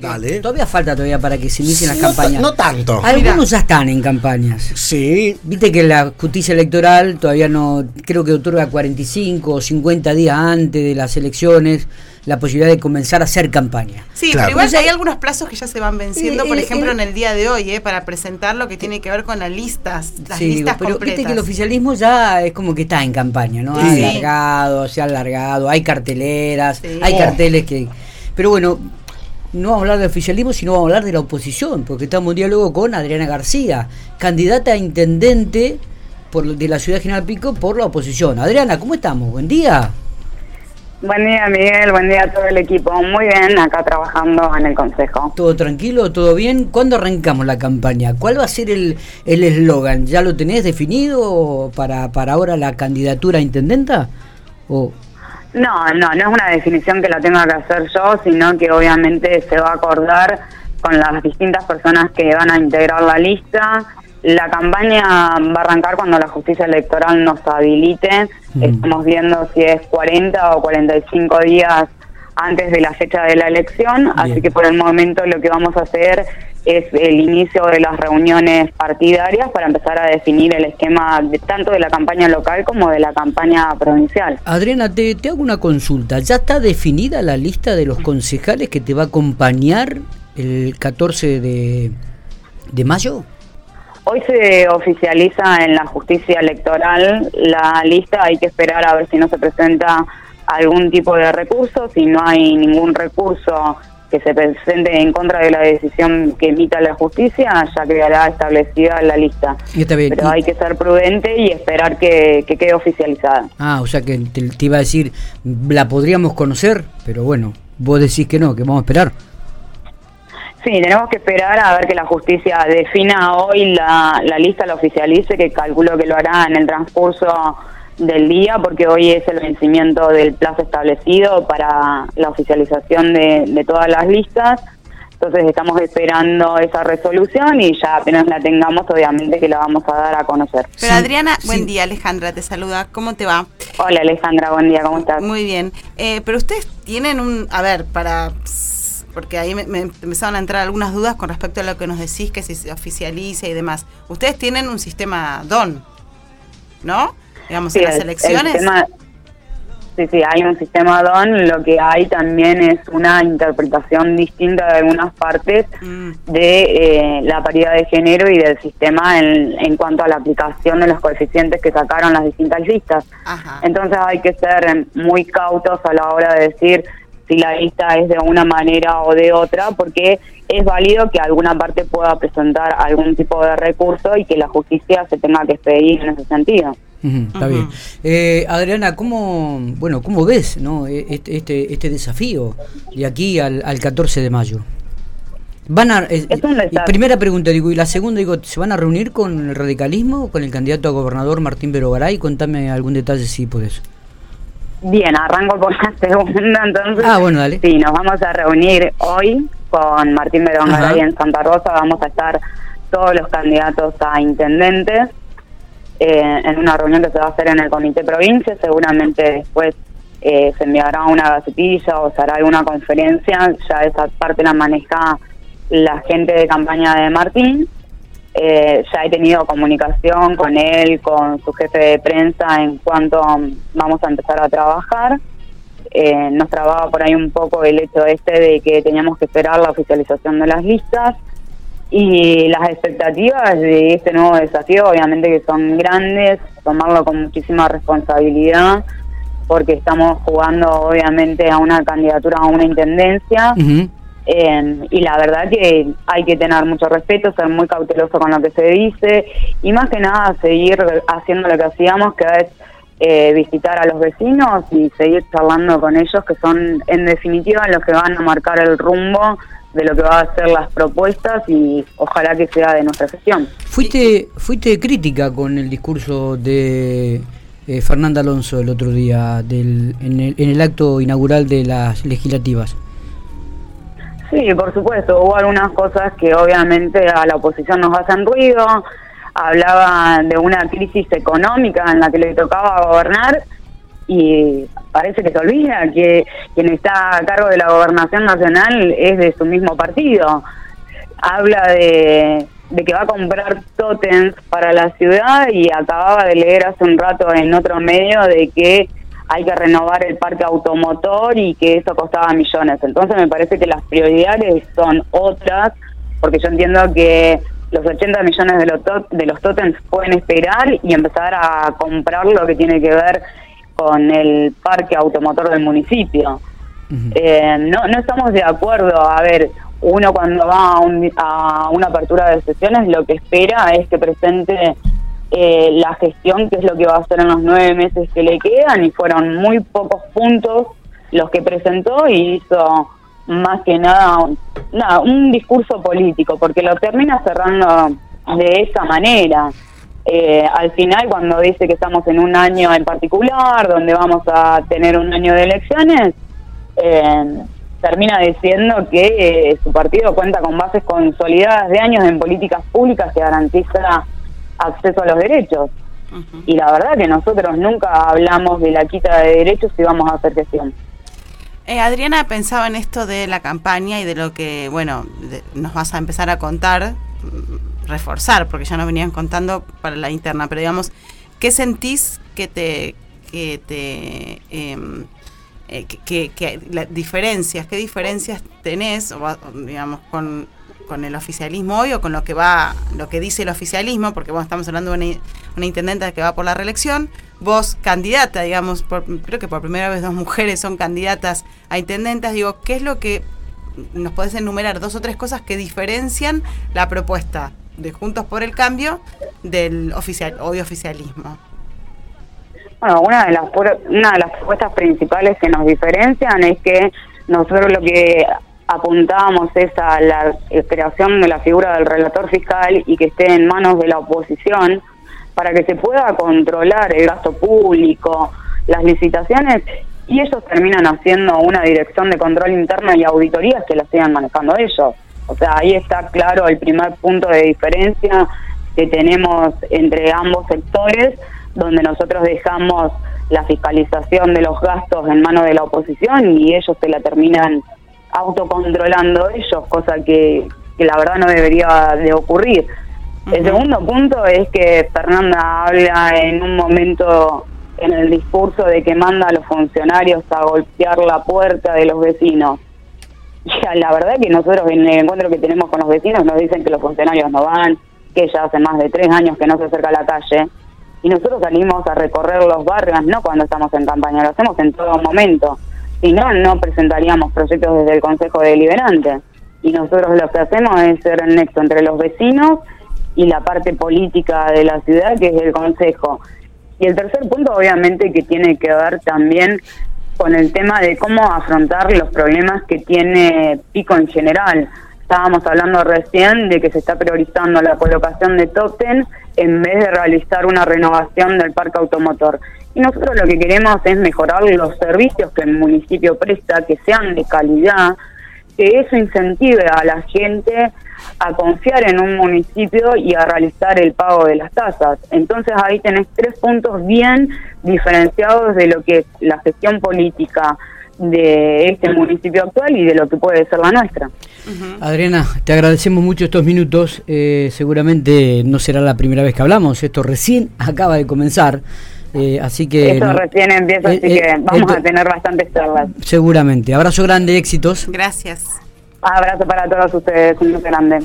Dale. Todavía falta todavía para que se inicien las No ta- campañas. No tanto. Algunos ya están en campañas. Sí, Viste que la justicia electoral todavía no, creo que otorga 45 o 50 días antes de las elecciones la posibilidad de comenzar a hacer campaña. Sí, Claro. pero igual hay algunos plazos que ya se van venciendo, Eh, por eh, ejemplo, eh. en el día de hoy, eh, para presentar lo que tiene que ver con las listas, las Sí, listas pero completas. viste que el oficialismo ya es como que está en campaña, ¿no? Ha Sí. alargado, se ha alargado, hay carteleras, Sí. hay Oh. carteles que... Pero bueno, no vamos a hablar del oficialismo, sino vamos a hablar de la oposición, porque estamos en diálogo con Adriana García, candidata a intendente por, de la ciudad de General Pico por la oposición. Adriana, ¿cómo estamos? Buen día. Buen día, Miguel. Buen día a todo el equipo. Muy bien, acá trabajando en el Consejo. ¿Todo tranquilo? ¿Todo bien? ¿Cuándo arrancamos la campaña? ¿Cuál va a ser el el eslogan? ¿Ya lo tenés definido para, para ahora la candidatura a intendenta? ¿O No, no, no es una definición que la tenga que hacer yo, sino que obviamente se va a acordar con las distintas personas que van a integrar la lista. La campaña va a arrancar cuando la justicia electoral nos habilite. Mm. Estamos viendo si es 40 o 45 días antes de la fecha de la elección, Bien. así que por el momento lo que vamos a hacer es el inicio de las reuniones partidarias para empezar a definir el esquema de, tanto de la campaña local como de la campaña provincial. Adriana, te, te hago una consulta. ¿Ya está definida la lista de los concejales que te va a acompañar el 14 de, de mayo? Hoy se oficializa en la justicia electoral la lista, hay que esperar a ver si no se presenta algún tipo de recurso, si no hay ningún recurso que se presente en contra de la decisión que emita la justicia, ya quedará establecida la lista. Está bien. Pero hay que ser prudente y esperar que, que quede oficializada. Ah, o sea que te, te iba a decir, la podríamos conocer, pero bueno, vos decís que no, que vamos a esperar. Sí, tenemos que esperar a ver que la justicia defina hoy la, la lista, la oficialice, que calculo que lo hará en el transcurso del día, porque hoy es el vencimiento del plazo establecido para la oficialización de, de todas las listas. Entonces estamos esperando esa resolución y ya apenas la tengamos, obviamente que la vamos a dar a conocer. Pero Adriana, sí. buen día, Alejandra, te saluda. ¿Cómo te va? Hola Alejandra, buen día, ¿cómo estás? Muy bien. Eh, pero ustedes tienen un, a ver, para, porque ahí me, me empezaron a entrar algunas dudas con respecto a lo que nos decís, que si se oficializa y demás. Ustedes tienen un sistema DON, ¿no? Digamos, en las el- el elecciones. sistema- sí, sí, hay un sistema DON, lo que hay también es una interpretación distinta de algunas partes Mm. de eh, la paridad de género y del sistema en, en cuanto a la aplicación de los coeficientes que sacaron las distintas listas. Ajá. Entonces hay que ser muy cautos a la hora de decir si la lista es de una manera o de otra, porque es válido que alguna parte pueda presentar algún tipo de recurso y que la justicia se tenga que expedir en ese sentido. Está bien. Eh, Adriana, ¿cómo, bueno, ¿cómo ves no, E- este, este, este desafío de aquí al, al 14 de mayo? Van a, eh, primera pregunta, digo, y la segunda, digo, ¿se van a reunir con el radicalismo, con el candidato a gobernador Martín Berogaray? Contame algún detalle si podés. Bien, arranco por la segunda, entonces. Ah, bueno, dale. Sí, nos vamos a reunir hoy con Martín Berongaray Ajá. en Santa Rosa. Vamos a estar todos los candidatos a intendentes eh, en una reunión que se va a hacer en el Comité Provincia. Seguramente después eh, se enviará una gacetilla o se hará alguna conferencia. Ya esa parte la maneja la gente de campaña de Martín. Eh, ya he tenido comunicación con él, con su jefe de prensa en cuanto vamos a empezar a trabajar. Eh, nos trababa por ahí un poco el hecho este de que teníamos que esperar la oficialización de las listas y las expectativas de este nuevo desafío obviamente que son grandes, tomarlo con muchísima responsabilidad porque estamos jugando obviamente a una candidatura a una intendencia. Eh, y la verdad que hay que tener mucho respeto, ser muy cauteloso con lo que se dice y más que nada seguir haciendo lo que hacíamos, que es eh, visitar a los vecinos y seguir charlando con ellos, que son en definitiva los que van a marcar el rumbo de lo que va a ser las propuestas y ojalá que sea de nuestra gestión. Fuiste, fuiste crítica con el discurso de eh, Fernanda Alonso el otro día del, en, el, en el acto inaugural de las legislativas. Sí, por supuesto, hubo algunas cosas que obviamente a la oposición nos hacen ruido, hablaba de una crisis económica en la que le tocaba gobernar y parece que se olvida que quien está a cargo de la gobernación nacional es de su mismo partido. Habla de, que va a comprar tótems para la ciudad y acababa de leer hace un rato en otro medio de que hay que renovar el parque automotor y que eso costaba millones. Entonces me parece que las prioridades son otras, porque yo entiendo que los 80 millones de los, de los tótems pueden esperar y empezar a comprar lo que tiene que ver con el parque automotor del municipio. Eh, no, no estamos de acuerdo. A ver, uno cuando va a, una apertura de sesiones lo que espera es que presente eh, la gestión, que es lo que va a hacer en los nueve meses que le quedan, y fueron muy pocos puntos los que presentó y hizo más que nada, nada un discurso político, porque lo termina cerrando de esa manera. Eh, al final, cuando dice que estamos en un año en particular, donde vamos a tener un año de elecciones, eh, termina diciendo que eh, su partido cuenta con bases consolidadas de años en políticas públicas que garantiza acceso a los derechos. Y la verdad que nosotros nunca hablamos de la quita de derechos y vamos a hacer gestión. Adriana pensaba en esto de la campaña y de lo que, bueno, nos vas a empezar a contar reforzar, porque ya nos venían contando para la interna, pero digamos, ¿qué sentís que te, que te, em, eh, que, diferencias, qué diferencias tenés, digamos, con, con el oficialismo hoy o con lo que va, lo que dice el oficialismo, porque bueno, estamos hablando de una, una intendenta que va por la reelección, vos candidata, digamos, creo que por primera vez dos mujeres son candidatas a intendentas, digo, ¿qué es lo que nos podés enumerar dos o tres cosas que diferencian la propuesta de Juntos por el Cambio del oficial, hoy oficialismo? Bueno, una de las una de las propuestas principales que nos diferencian es que nosotros lo que apuntábamos es a la creación de la figura del relator fiscal y que esté en manos de la oposición para que se pueda controlar el gasto público, las licitaciones y ellos terminan haciendo una dirección de control interno y auditorías que la sigan manejando ellos. O sea, ahí está claro el primer punto de diferencia que tenemos entre ambos sectores, donde nosotros dejamos la fiscalización de los gastos en manos de la oposición y ellos se la terminan autocontrolando ellos, cosa que, que la verdad no debería de ocurrir. El segundo punto es que Fernanda habla en un momento en el discurso de que manda a los funcionarios a golpear la puerta de los vecinos. Ya, la verdad que nosotros en el encuentro que tenemos con los vecinos nos dicen que los funcionarios no van, que ya hace más de tres años que no se acerca a la calle. Y nosotros salimos a recorrer los barrios, no cuando estamos en campaña, lo hacemos en todo momento. Si no, no presentaríamos proyectos desde el Consejo Deliberante. Y nosotros lo que hacemos es ser el nexo entre los vecinos y la parte política de la ciudad, que es el Consejo. Y el tercer punto, obviamente, que tiene que ver también con el tema de cómo afrontar los problemas que tiene Pico en general. Estábamos hablando recién de que se está priorizando la colocación de totem en vez de realizar una renovación del parque automotor. Y nosotros lo que queremos es mejorar los servicios que el municipio presta, que sean de calidad, que eso incentive a la gente a confiar en un municipio y a realizar el pago de las tasas. Entonces ahí tenés tres puntos bien diferenciados de lo que es la gestión política de este municipio actual y de lo que puede ser la nuestra. Adriana, te agradecemos mucho estos minutos. Eh, seguramente no será la primera vez que hablamos, esto recién acaba de comenzar. Eh, así que. Esto recién empieza, así eh, que vamos a tener bastantes charlas. Seguramente. Abrazo grande, éxitos. Gracias. Abrazo para todos ustedes, un grande.